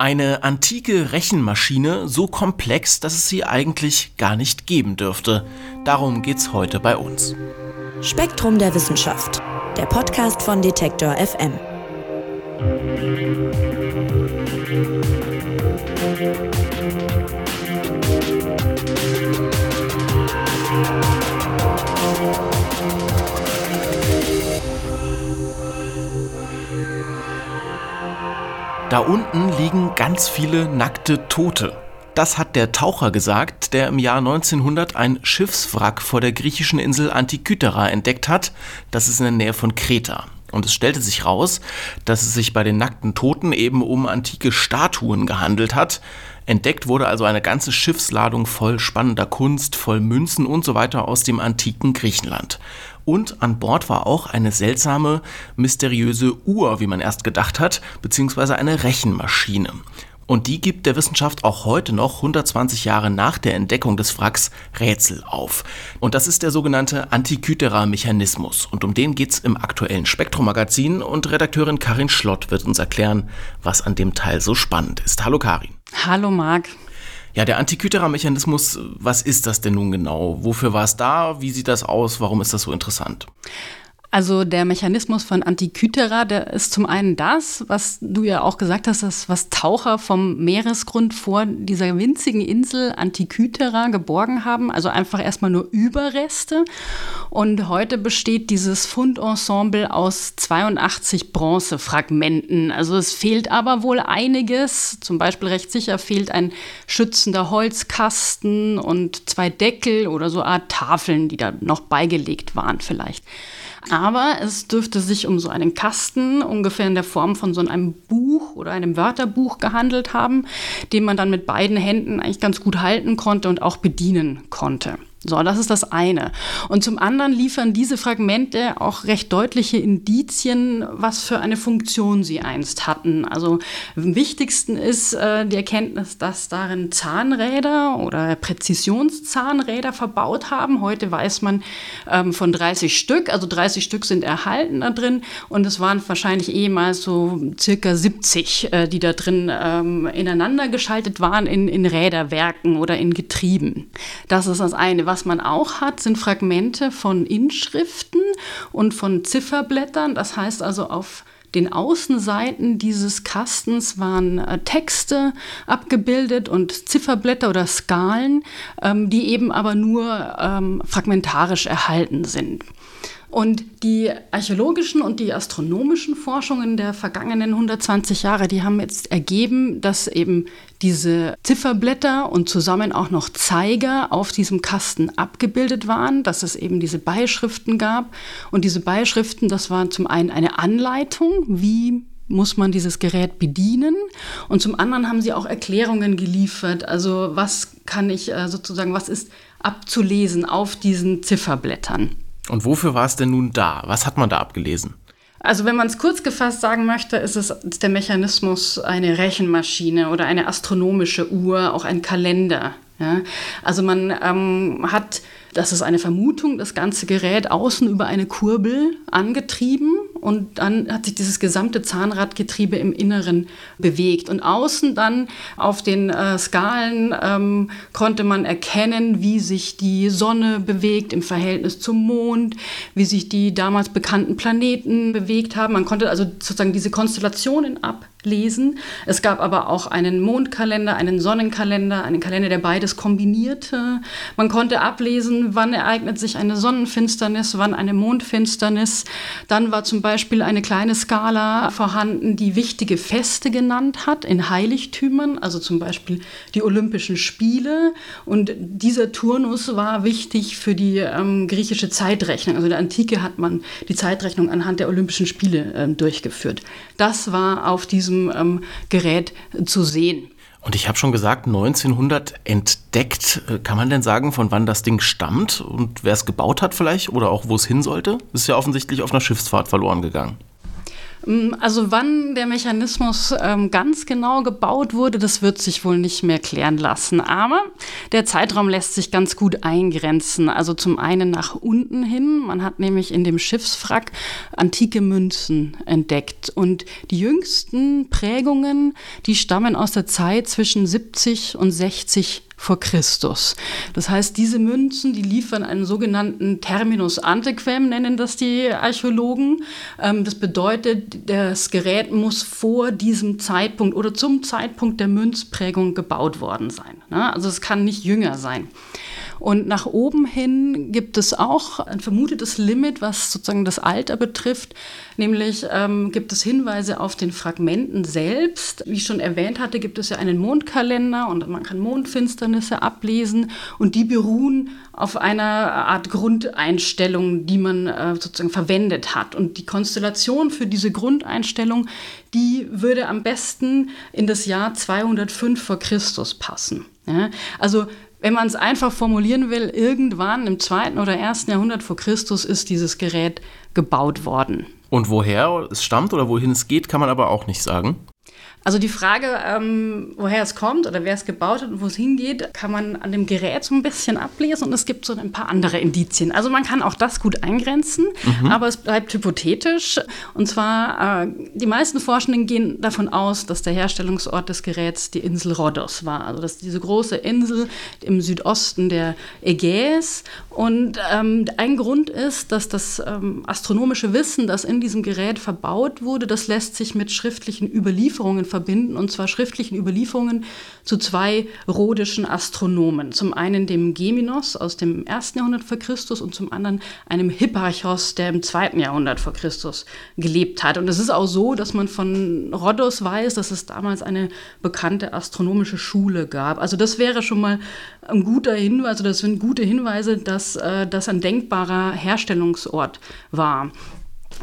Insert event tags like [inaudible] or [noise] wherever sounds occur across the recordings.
Eine antike Rechenmaschine so komplex, dass es sie eigentlich gar nicht geben dürfte. Darum geht's heute bei uns. Spektrum der Wissenschaft, der Podcast von Detektor FM. Da unten liegen ganz viele nackte Tote. Das hat der Taucher gesagt, der im Jahr 1900 ein Schiffswrack vor der griechischen Insel Antikythera entdeckt hat. Das ist in der Nähe von Kreta. Und es stellte sich raus, dass es sich bei den nackten Toten eben um antike Statuen gehandelt hat. Entdeckt wurde also eine ganze Schiffsladung voll spannender Kunst, voll Münzen und so weiter aus dem antiken Griechenland. Und an Bord war auch eine seltsame, mysteriöse Uhr, wie man erst gedacht hat, beziehungsweise eine Rechenmaschine. Und die gibt der Wissenschaft auch heute noch 120 Jahre nach der Entdeckung des Wracks Rätsel auf. Und das ist der sogenannte Antikythera-Mechanismus. Und um den geht's im aktuellen Spektrum-Magazin. Und Redakteurin Karin Schlott wird uns erklären, was an dem Teil so spannend ist. Hallo Karin. Hallo Marc. Ja, der Antikythera-Mechanismus, was ist das denn nun genau? Wofür war es da? Wie sieht das aus? Warum ist das so interessant? Also der Mechanismus von Antikythera, der ist zum einen das, was du ja auch gesagt hast, das, was Taucher vom Meeresgrund vor dieser winzigen Insel Antikythera geborgen haben. Also einfach erstmal nur Überreste. Und heute besteht dieses Fundensemble aus 82 Bronzefragmenten. Also es fehlt aber wohl einiges. Zum Beispiel recht sicher fehlt ein schützender Holzkasten und zwei Deckel oder so Art Tafeln, die da noch beigelegt waren vielleicht. Aber es dürfte sich um so einen Kasten ungefähr in der Form von so einem Buch oder einem Wörterbuch gehandelt haben, den man dann mit beiden Händen eigentlich ganz gut halten konnte und auch bedienen konnte. So, das ist das eine. Und zum anderen liefern diese Fragmente auch recht deutliche Indizien, was für eine Funktion sie einst hatten. Also am wichtigsten ist äh, die Erkenntnis, dass darin Zahnräder oder Präzisionszahnräder verbaut haben. Heute weiß man ähm, von 30 Stück, also 30 Stück sind erhalten da drin und es waren wahrscheinlich ehemals so circa 70, äh, die da drin ähm, ineinander geschaltet waren in, in Räderwerken oder in Getrieben. Das ist das eine was man auch hat, sind Fragmente von Inschriften und von Zifferblättern. Das heißt also auf den Außenseiten dieses Kastens waren äh, Texte abgebildet und Zifferblätter oder Skalen, ähm, die eben aber nur ähm, fragmentarisch erhalten sind. Und die archäologischen und die astronomischen Forschungen der vergangenen 120 Jahre, die haben jetzt ergeben, dass eben diese Zifferblätter und zusammen auch noch Zeiger auf diesem Kasten abgebildet waren, dass es eben diese Beischriften gab. Und diese Beischriften, das waren zum einen eine Anleitung, wie muss man dieses Gerät bedienen. Und zum anderen haben sie auch Erklärungen geliefert. Also was kann ich äh, sozusagen, was ist abzulesen auf diesen Zifferblättern. Und wofür war es denn nun da? Was hat man da abgelesen? Also wenn man es kurz gefasst sagen möchte, ist es der Mechanismus eine Rechenmaschine oder eine astronomische Uhr, auch ein Kalender. Ja? Also man ähm, hat, das ist eine Vermutung, das ganze Gerät außen über eine Kurbel angetrieben und dann hat sich dieses gesamte Zahnradgetriebe im Inneren bewegt. Und außen dann auf den äh, Skalen ähm, konnte man erkennen, wie sich die Sonne bewegt im Verhältnis zum Mond, wie sich die damals bekannten Planeten bewegt haben. Man konnte also sozusagen diese Konstellationen ab lesen. Es gab aber auch einen Mondkalender, einen Sonnenkalender, einen Kalender, der beides kombinierte. Man konnte ablesen, wann ereignet sich eine Sonnenfinsternis, wann eine Mondfinsternis. Dann war zum Beispiel eine kleine Skala vorhanden, die wichtige Feste genannt hat in Heiligtümern, also zum Beispiel die Olympischen Spiele. Und dieser Turnus war wichtig für die ähm, griechische Zeitrechnung. Also in der Antike hat man die Zeitrechnung anhand der Olympischen Spiele ähm, durchgeführt. Das war auf diesem diesem ähm, Gerät zu sehen. Und ich habe schon gesagt, 1900 entdeckt. Äh, kann man denn sagen, von wann das Ding stammt und wer es gebaut hat vielleicht oder auch wo es hin sollte? Ist ja offensichtlich auf einer Schiffsfahrt verloren gegangen. Mm, also wann der Mechanismus ähm, ganz genau gebaut wurde, das wird sich wohl nicht mehr klären lassen. Aber der Zeitraum lässt sich ganz gut eingrenzen. Also zum einen nach unten hin. Man hat nämlich in dem Schiffswrack antike Münzen entdeckt. Und die jüngsten Prägungen, die stammen aus der Zeit zwischen 70 und 60 vor Christus. Das heißt, diese Münzen, die liefern einen sogenannten Terminus antequem, nennen das die Archäologen. Ähm, das bedeutet, das Gerät muss vor diesem Zeitpunkt oder zum Zeitpunkt der Münzprägung gebaut worden sein. Ne? Also es kann nicht jünger sein. Und nach oben hin gibt es auch ein vermutetes Limit, was sozusagen das Alter betrifft. Nämlich ähm, gibt es Hinweise auf den Fragmenten selbst. Wie ich schon erwähnt hatte, gibt es ja einen Mondkalender und man kann Mondfinsternisse ablesen. Und die beruhen auf einer Art Grundeinstellung, die man äh, sozusagen verwendet hat. Und die Konstellation für diese Grundeinstellung, die würde am besten in das Jahr 205 vor Christus passen. Ja? Also wenn man es einfach formulieren will, irgendwann im zweiten oder ersten Jahrhundert vor Christus ist dieses Gerät gebaut worden. Und woher es stammt oder wohin es geht, kann man aber auch nicht sagen. Also die Frage, ähm, woher es kommt oder wer es gebaut hat und wo es hingeht, kann man an dem Gerät so ein bisschen ablesen und es gibt so ein paar andere Indizien. Also man kann auch das gut eingrenzen, mhm. aber es bleibt hypothetisch. Und zwar, äh, die meisten Forschenden gehen davon aus, dass der Herstellungsort des Geräts die Insel Rhodos war. Also dass diese große Insel im Südosten der Ägäis. Und ähm, ein Grund ist, dass das ähm, astronomische Wissen, das in diesem Gerät verbaut wurde, das lässt sich mit schriftlichen Überlieferungen verbinden, und zwar schriftlichen Überlieferungen zu zwei rhodischen Astronomen. Zum einen dem Geminos aus dem ersten Jahrhundert vor Christus und zum anderen einem Hipparchos, der im zweiten Jahrhundert vor Christus gelebt hat. Und es ist auch so, dass man von Rhodos weiß, dass es damals eine bekannte astronomische Schule gab. Also das wäre schon mal ein guter Hinweis, also das sind gute Hinweise, dass äh, das ein denkbarer Herstellungsort war.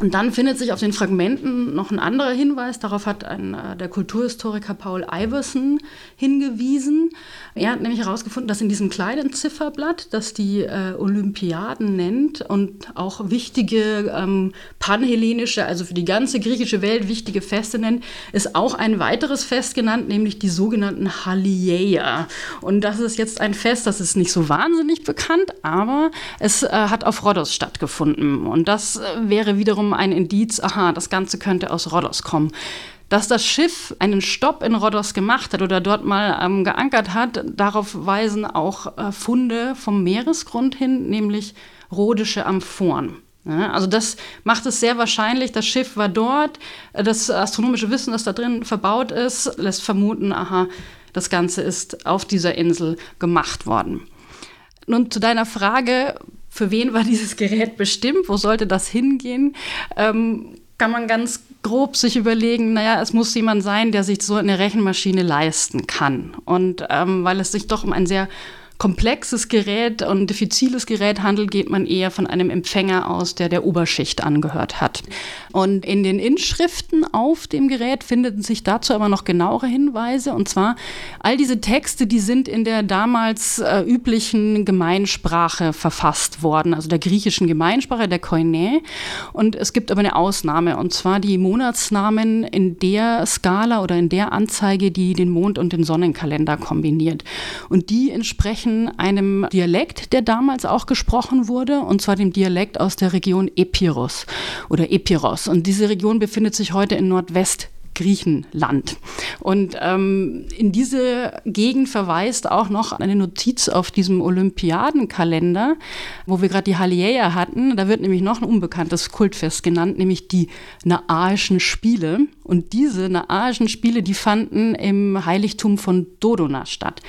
Und dann findet sich auf den Fragmenten noch ein anderer Hinweis. Darauf hat ein, äh, der Kulturhistoriker Paul Iverson hingewiesen. Er hat nämlich herausgefunden, dass in diesem kleinen Zifferblatt, das die äh, Olympiaden nennt und auch wichtige ähm, panhellenische, also für die ganze griechische Welt wichtige Feste nennt, ist auch ein weiteres Fest genannt, nämlich die sogenannten Halieia. Und das ist jetzt ein Fest, das ist nicht so wahnsinnig bekannt, aber es äh, hat auf Rhodos stattgefunden. Und das äh, wäre wiederum ein Indiz, aha, das Ganze könnte aus Rhodos kommen. Dass das Schiff einen Stopp in Rhodos gemacht hat oder dort mal ähm, geankert hat, darauf weisen auch äh, Funde vom Meeresgrund hin, nämlich rhodische Amphoren. Ja, also das macht es sehr wahrscheinlich, das Schiff war dort, das astronomische Wissen, das da drin verbaut ist, lässt vermuten, aha, das Ganze ist auf dieser Insel gemacht worden. Nun zu deiner Frage, für wen war dieses Gerät bestimmt, wo sollte das hingehen, ähm, kann man ganz grob sich überlegen, naja, es muss jemand sein, der sich so eine Rechenmaschine leisten kann. Und ähm, weil es sich doch um ein sehr komplexes Gerät und diffiziles Gerät handelt, geht man eher von einem Empfänger aus, der der Oberschicht angehört hat. Und in den Inschriften auf dem Gerät finden sich dazu aber noch genauere Hinweise. Und zwar all diese Texte, die sind in der damals äh, üblichen Gemeinsprache verfasst worden, also der griechischen Gemeinsprache, der Koine. Und es gibt aber eine Ausnahme, und zwar die Monatsnamen in der Skala oder in der Anzeige, die den Mond- und den Sonnenkalender kombiniert. Und die entsprechen entsprechen einem Dialekt, der damals auch gesprochen wurde, und zwar dem Dialekt aus der Region Epirus oder Epiros. Und diese Region befindet sich heute in Nordwest Griechenland. Und ähm, in diese Gegend verweist auch noch eine Notiz auf diesem Olympiadenkalender, wo wir gerade die Halieia hatten. Da wird nämlich noch ein unbekanntes Kultfest genannt, nämlich die Naaischen Spiele. Und diese Naaischen Spiele, die fanden im Heiligtum von Dodona statt.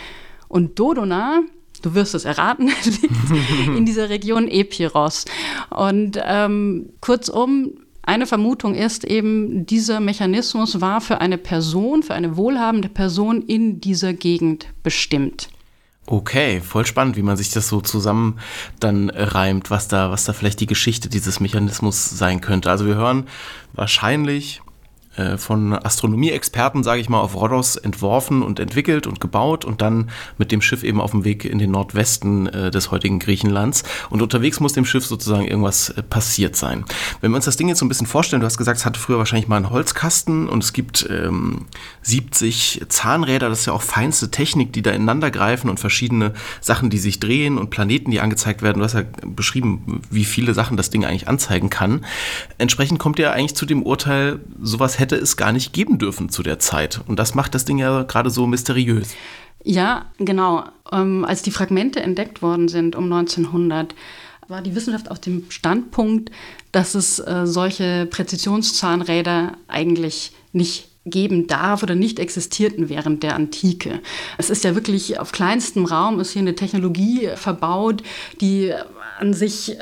Und Dodona, du wirst es erraten, [laughs] liegt in dieser Region Epiros. Und ähm, kurzum, eine Vermutung ist eben, dieser Mechanismus war für eine Person, für eine wohlhabende Person in dieser Gegend bestimmt. Okay, voll spannend, wie man sich das so zusammen dann reimt, was da, was da vielleicht die Geschichte dieses Mechanismus sein könnte. Also wir hören wahrscheinlich äh, von Astronomieexperten, sage ich mal, auf Rhodos entworfen und entwickelt und gebaut und dann mit dem Schiff eben auf dem Weg in den Nordwesten äh, des heutigen Griechenlands. Und unterwegs muss dem Schiff sozusagen irgendwas äh, passiert sein. Wenn wir uns das Ding jetzt so ein bisschen vorstellen, du hast gesagt, es hatte früher wahrscheinlich mal einen Holzkasten und es gibt ähm, 70 Zahnräder, das ist ja auch feinste Technik, die da ineinander greifen und verschiedene Sachen, die sich drehen und Planeten, die angezeigt werden. Du hast ja beschrieben, wie viele Sachen das Ding eigentlich anzeigen kann. Entsprechend kommt ihr eigentlich zu dem Urteil, sowas hätte es gar nicht geben dürfen zu der Zeit. Und das macht das Ding ja gerade so mysteriös. Ja, genau. Ähm, als die Fragmente entdeckt worden sind um 1900, war die Wissenschaft auf dem Standpunkt, dass es äh, solche Präzisionszahnräder eigentlich nicht geben darf oder nicht existierten während der Antike. Es ist ja wirklich auf kleinstem Raum ist hier eine Technologie verbaut, die an sich äh,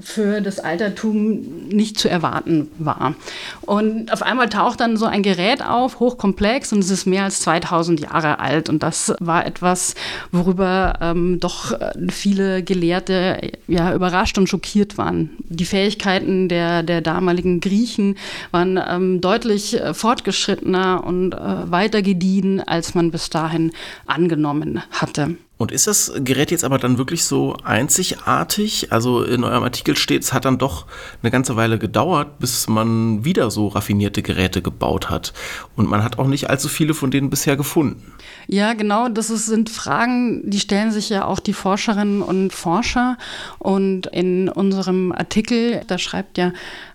für das Altertum nicht zu erwarten war. Und auf einmal taucht dann so ein Gerät auf, hochkomplex, und es ist mehr als 2000 Jahre alt. Und das war etwas, worüber ähm, doch äh, viele Gelehrte ja, überrascht und schockiert waren. Die Fähigkeiten der, der damaligen Griechen waren ähm, deutlich äh, fortgeschrittener und äh, weiter gediehen, als man bis dahin angenommen hatte. Und ist das Gerät jetzt aber dann wirklich so einzigartig? Also in eurem Artikel steht, es hat dann doch eine ganze Weile gedauert, bis man wieder so raffinierte Geräte gebaut hat. Und man hat auch nicht allzu viele von denen bisher gefunden. Ja, genau. Das ist, sind Fragen, die stellen sich ja auch die Forscherinnen und Forscher. Und in unserem Artikel, da schreibt ja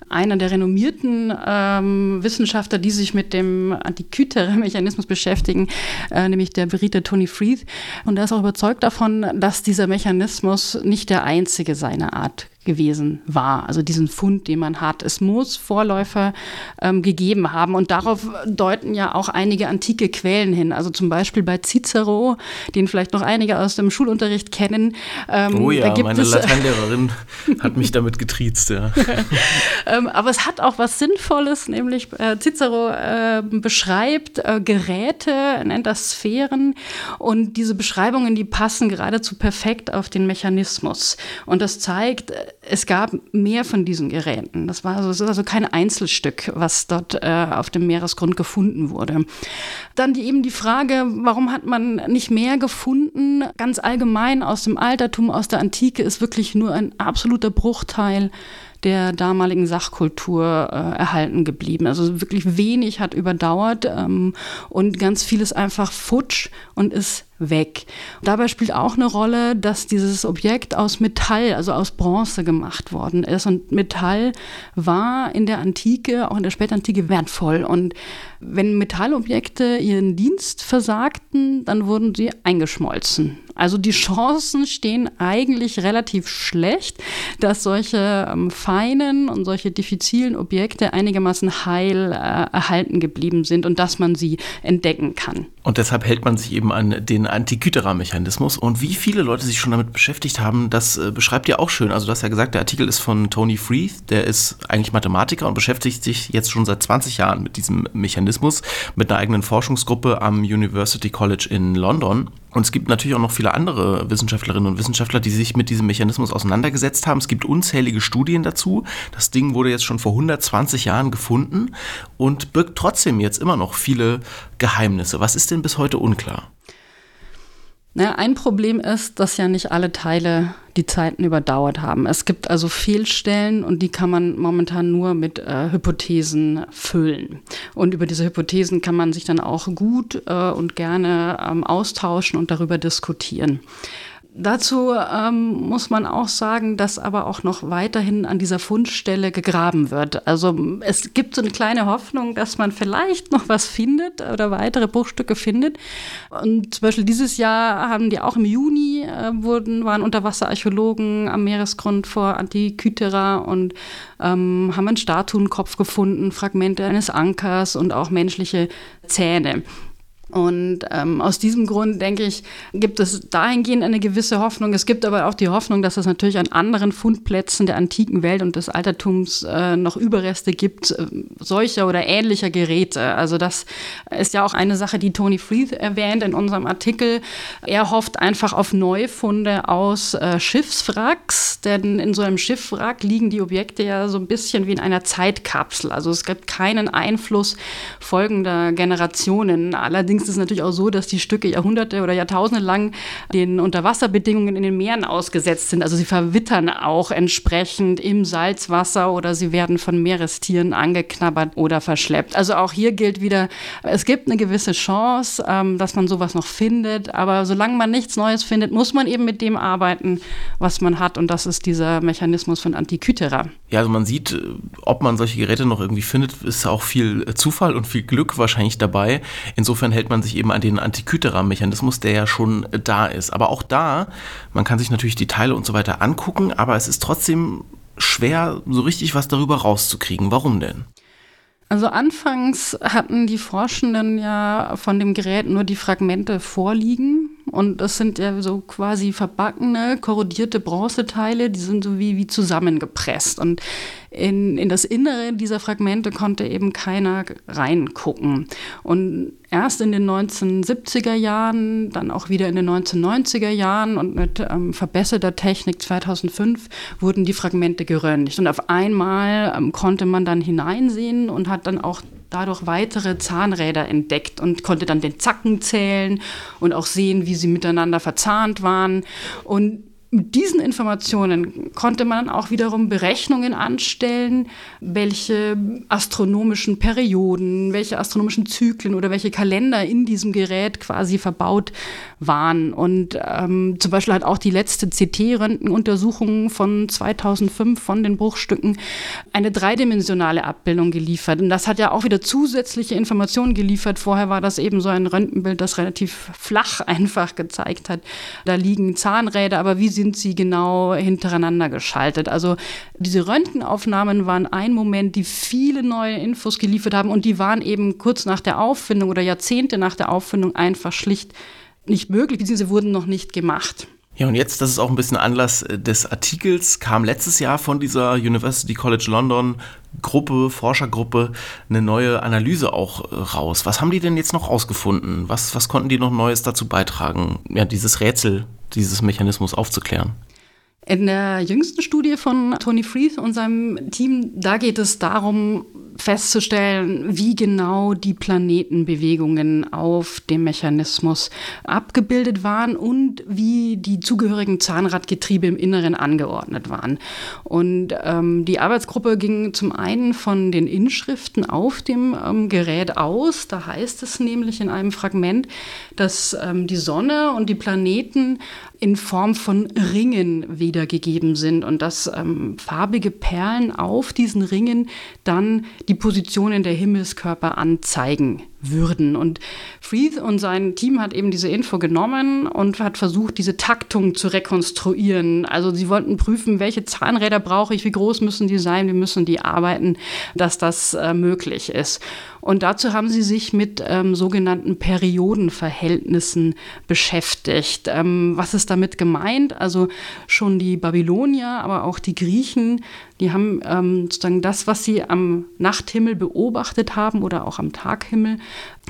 einer der renommierten ähm, Wissenschaftler, die sich mit dem Antikythera-Mechanismus beschäftigen, äh, nämlich der Berita Tony Freeth. Und er ist auch überzeugt davon, dass dieser Mechanismus nicht der einzige seiner Art gewesen war. Also diesen Fund, den man hat. Es muss Vorläufer ähm, gegeben haben. Und darauf deuten ja auch einige antike Quellen hin. Also zum Beispiel bei Cicero, den vielleicht noch einige aus dem Schulunterricht kennen. Ähm, oh ja, meine es, Lateinlehrerin [laughs] hat mich damit getriezt. Ja. [laughs] ähm, aber es hat auch was Sinnvolles, nämlich äh, Cicero äh, beschreibt äh, Geräte, nennt das Sphären. Und diese Beschreibungen, die passen geradezu perfekt auf den Mechanismus. Und das zeigt, es gab mehr von diesen Geräten. Das war also, das ist also kein Einzelstück, was dort äh, auf dem Meeresgrund gefunden wurde. Dann die, eben die Frage, warum hat man nicht mehr gefunden? Ganz allgemein aus dem Altertum, aus der Antike ist wirklich nur ein absoluter Bruchteil der damaligen Sachkultur äh, erhalten geblieben. Also wirklich wenig hat überdauert ähm, und ganz vieles einfach futsch und ist weg. Dabei spielt auch eine Rolle, dass dieses Objekt aus Metall, also aus Bronze gemacht worden ist. Und Metall war in der Antike, auch in der Spätantike, wertvoll. Und wenn Metallobjekte ihren Dienst versagten, dann wurden sie eingeschmolzen. Also die Chancen stehen eigentlich relativ schlecht, dass solche ähm, feinen und solche diffizilen Objekte einigermaßen heil äh, erhalten geblieben sind und dass man sie entdecken kann. Und deshalb hält man sich eben an den Antikythera-Mechanismus. Und wie viele Leute sich schon damit beschäftigt haben, das äh, beschreibt ihr auch schön. Also du hast ja gesagt, der Artikel ist von Tony Freeth, der ist eigentlich Mathematiker und beschäftigt sich jetzt schon seit 20 Jahren mit diesem Mechanismus, mit einer eigenen Forschungsgruppe am University College in London. Und es gibt natürlich auch noch viele andere Wissenschaftlerinnen und Wissenschaftler, die sich mit diesem Mechanismus auseinandergesetzt haben. Es gibt unzählige Studien dazu. Das Ding wurde jetzt schon vor 120 Jahren gefunden und birgt trotzdem jetzt immer noch viele Geheimnisse. Was ist denn bis heute unklar? Naja, ein Problem ist, dass ja nicht alle Teile die Zeiten überdauert haben. Es gibt also Fehlstellen und die kann man momentan nur mit äh, Hypothesen füllen. Und über diese Hypothesen kann man sich dann auch gut äh, und gerne ähm, austauschen und darüber diskutieren. Dazu ähm, muss man auch sagen, dass aber auch noch weiterhin an dieser Fundstelle gegraben wird. Also es gibt so eine kleine Hoffnung, dass man vielleicht noch was findet oder weitere Bruchstücke findet. Und zum Beispiel dieses Jahr haben die auch im Juni äh, wurden, waren Unterwasserarchäologen am Meeresgrund vor Antikythera und ähm, haben einen Statuenkopf gefunden, Fragmente eines Ankers und auch menschliche Zähne. Und ähm, aus diesem Grund, denke ich, gibt es dahingehend eine gewisse Hoffnung. Es gibt aber auch die Hoffnung, dass es natürlich an anderen Fundplätzen der antiken Welt und des Altertums äh, noch Überreste gibt, äh, solcher oder ähnlicher Geräte. Also das ist ja auch eine Sache, die Tony Freeth erwähnt in unserem Artikel. Er hofft einfach auf Neufunde aus äh, Schiffswracks, denn in so einem Schiffwrack liegen die Objekte ja so ein bisschen wie in einer Zeitkapsel. Also es gibt keinen Einfluss folgender Generationen. Allerdings Allerdings ist es natürlich auch so, dass die Stücke Jahrhunderte oder Jahrtausende lang den Unterwasserbedingungen in den Meeren ausgesetzt sind. Also sie verwittern auch entsprechend im Salzwasser oder sie werden von Meerestieren angeknabbert oder verschleppt. Also auch hier gilt wieder, es gibt eine gewisse Chance, ähm, dass man sowas noch findet, aber solange man nichts Neues findet, muss man eben mit dem arbeiten, was man hat und das ist dieser Mechanismus von Antikythera. Ja, also man sieht, äh, ob man solche Geräte noch irgendwie findet, ist auch viel Zufall und viel Glück wahrscheinlich dabei. Insofern hält man sich eben an den Antikythera-Mechanismus, der ja schon da ist. Aber auch da, man kann sich natürlich die Teile und so weiter angucken, aber es ist trotzdem schwer, so richtig was darüber rauszukriegen. Warum denn? Also anfangs hatten die Forschenden ja von dem Gerät nur die Fragmente vorliegen. Und das sind ja so quasi verbackene, korrodierte Bronzeteile, die sind so wie, wie zusammengepresst. Und in, in das Innere dieser Fragmente konnte eben keiner reingucken. Und erst in den 1970er Jahren, dann auch wieder in den 1990er Jahren und mit ähm, verbesserter Technik 2005 wurden die Fragmente geröntgt. Und auf einmal ähm, konnte man dann hineinsehen und hat dann auch dadurch weitere Zahnräder entdeckt und konnte dann den Zacken zählen und auch sehen, wie sie miteinander verzahnt waren. Und mit diesen Informationen konnte man auch wiederum Berechnungen anstellen, welche astronomischen Perioden, welche astronomischen Zyklen oder welche Kalender in diesem Gerät quasi verbaut waren. Und ähm, zum Beispiel hat auch die letzte CT-Röntgenuntersuchung von 2005 von den Bruchstücken eine dreidimensionale Abbildung geliefert. Und das hat ja auch wieder zusätzliche Informationen geliefert. Vorher war das eben so ein Röntgenbild, das relativ flach [laughs] einfach gezeigt hat. Da liegen Zahnräder, aber wie sie sind sie genau hintereinander geschaltet. Also diese Röntgenaufnahmen waren ein Moment, die viele neue Infos geliefert haben und die waren eben kurz nach der Auffindung oder Jahrzehnte nach der Auffindung einfach schlicht nicht möglich, beziehungsweise wurden noch nicht gemacht. Ja, und jetzt, das ist auch ein bisschen Anlass äh, des Artikels, kam letztes Jahr von dieser University College London Gruppe, Forschergruppe, eine neue Analyse auch äh, raus. Was haben die denn jetzt noch rausgefunden? Was, was konnten die noch Neues dazu beitragen, ja, dieses Rätsel dieses Mechanismus aufzuklären? In der jüngsten Studie von Tony Freeth und seinem Team, da geht es darum, festzustellen, wie genau die Planetenbewegungen auf dem Mechanismus abgebildet waren und wie die zugehörigen Zahnradgetriebe im Inneren angeordnet waren. Und ähm, die Arbeitsgruppe ging zum einen von den Inschriften auf dem ähm, Gerät aus. Da heißt es nämlich in einem Fragment, dass ähm, die Sonne und die Planeten in Form von Ringen wiedergegeben sind und dass ähm, farbige Perlen auf diesen Ringen dann die Positionen der Himmelskörper anzeigen würden. Und Freeth und sein Team hat eben diese Info genommen und hat versucht, diese Taktung zu rekonstruieren. Also sie wollten prüfen, welche Zahnräder brauche ich, wie groß müssen die sein, wie müssen die arbeiten, dass das äh, möglich ist. Und dazu haben sie sich mit ähm, sogenannten Periodenverhältnissen beschäftigt. Ähm, was ist damit gemeint? Also schon die Babylonier, aber auch die Griechen, die haben ähm, sozusagen das, was sie am Nachthimmel beobachtet haben oder auch am Taghimmel,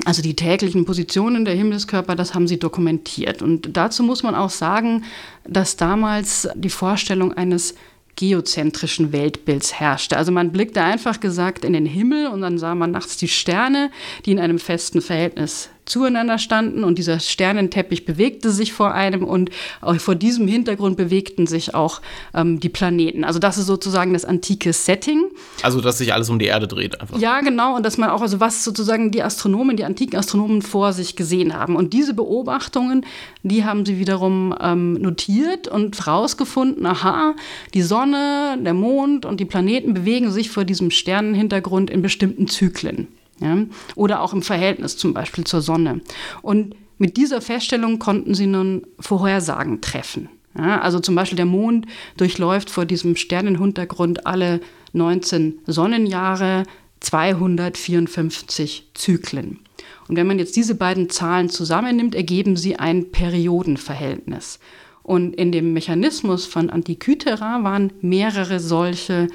also die täglichen Positionen der Himmelskörper, das haben sie dokumentiert. Und dazu muss man auch sagen, dass damals die Vorstellung eines geozentrischen Weltbilds herrschte. Also man blickte einfach gesagt in den Himmel und dann sah man nachts die Sterne, die in einem festen Verhältnis zueinander standen und dieser Sternenteppich bewegte sich vor einem und auch vor diesem Hintergrund bewegten sich auch ähm, die Planeten. Also das ist sozusagen das antike Setting. Also dass sich alles um die Erde dreht einfach. Ja, genau und dass man auch also was sozusagen die Astronomen, die antiken Astronomen vor sich gesehen haben und diese Beobachtungen, die haben sie wiederum ähm, notiert und herausgefunden, aha, die Sonne, der Mond und die Planeten bewegen sich vor diesem Sternenhintergrund in bestimmten Zyklen. Ja? Oder auch im Verhältnis zum Beispiel zur Sonne. Und mit dieser Feststellung konnten sie nun Vorhersagen treffen. Ja? Also zum Beispiel der Mond durchläuft vor diesem Sternenhintergrund alle 19 Sonnenjahre 254 Zyklen. Und wenn man jetzt diese beiden Zahlen zusammennimmt, ergeben sie ein Periodenverhältnis. Und in dem Mechanismus von Antikythera waren mehrere solche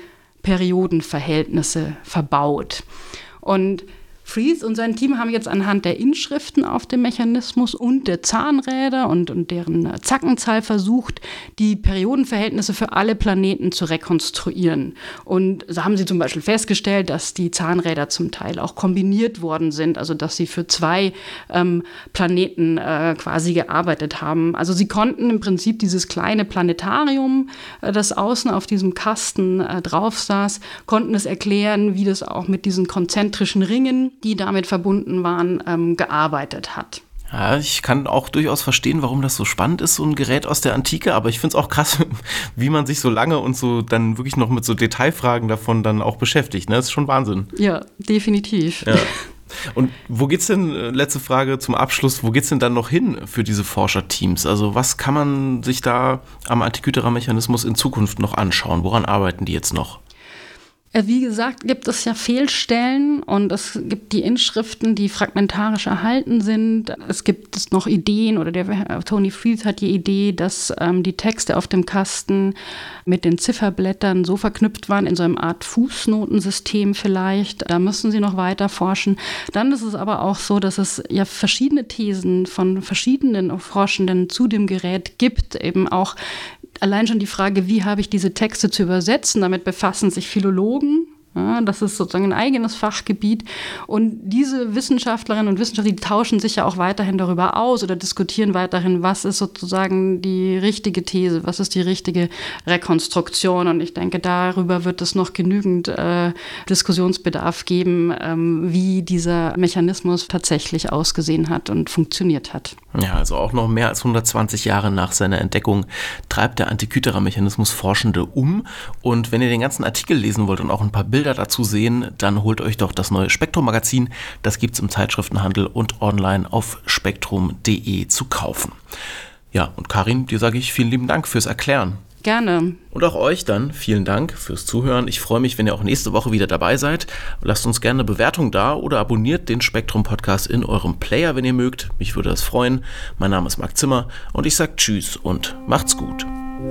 Periodenverhältnisse verbaut. Und Fries und sein Team haben jetzt anhand der Inschriften auf dem Mechanismus und der Zahnräder und, und deren Zackenzahl versucht, die Periodenverhältnisse für alle Planeten zu rekonstruieren. Und so haben sie zum Beispiel festgestellt, dass die Zahnräder zum Teil auch kombiniert worden sind, also dass sie für zwei ähm, Planeten äh, quasi gearbeitet haben. Also sie konnten im Prinzip dieses kleine Planetarium, äh, das außen auf diesem Kasten äh, drauf saß, konnten es erklären, wie das auch mit diesen konzentrischen Ringen die damit verbunden waren, ähm, gearbeitet hat. Ja, ich kann auch durchaus verstehen, warum das so spannend ist, so ein Gerät aus der Antike, aber ich finde es auch krass, [laughs] wie man sich so lange und so dann wirklich noch mit so Detailfragen davon dann auch beschäftigt. Ne? Das ist schon Wahnsinn. Ja, definitiv. Ja. [laughs] Und wo geht's denn, äh, letzte Frage zum Abschluss, wo geht's denn dann noch hin für diese Forscherteams? Also was kann man sich da am Antikythera-Mechanismus in Zukunft noch anschauen? Woran arbeiten die jetzt noch? Äh, wie gesagt, gibt es ja Fehlstellen und es gibt die Inschriften, die fragmentarisch erhalten sind. Es gibt noch Ideen oder der Tony Fries hat die Idee, dass ähm, die Texte auf dem Kasten mit den Zifferblättern so verknüpft waren in so einem Art Fußnotensystem vielleicht. Da müssen sie noch weiter forschen. Dann ist es aber auch so, dass es ja verschiedene Thesen von verschiedenen Forschenden zu dem Gerät gibt, eben auch allein schon die Frage, wie habe ich diese Texte zu übersetzen, damit befassen sich Philologen ja, das ist sozusagen ein eigenes Fachgebiet. Und diese Wissenschaftlerinnen und Wissenschaftler, die tauschen sich ja auch weiterhin darüber aus oder diskutieren weiterhin, was ist sozusagen die richtige These, was ist die richtige Rekonstruktion. Und ich denke, darüber wird es noch genügend äh, Diskussionsbedarf geben, ähm, wie dieser Mechanismus tatsächlich ausgesehen hat und funktioniert hat. Ja, also auch noch mehr als 120 Jahre nach seiner Entdeckung treibt der Antikythera-Mechanismus Forschende um. Und wenn ihr den ganzen Artikel lesen wollt und auch ein paar Bilder Bilder dazu sehen, dann holt euch doch das neue Spektrum-Magazin. Das gibt es im Zeitschriftenhandel und online auf spektrum.de zu kaufen. Ja, und Karin, dir sage ich vielen lieben Dank fürs Erklären. Gerne. Und auch euch dann vielen Dank fürs Zuhören. Ich freue mich, wenn ihr auch nächste Woche wieder dabei seid. Lasst uns gerne eine Bewertung da oder abonniert den Spektrum Podcast in eurem Player, wenn ihr mögt. Mich würde das freuen. Mein Name ist Marc Zimmer und ich sage Tschüss und macht's gut.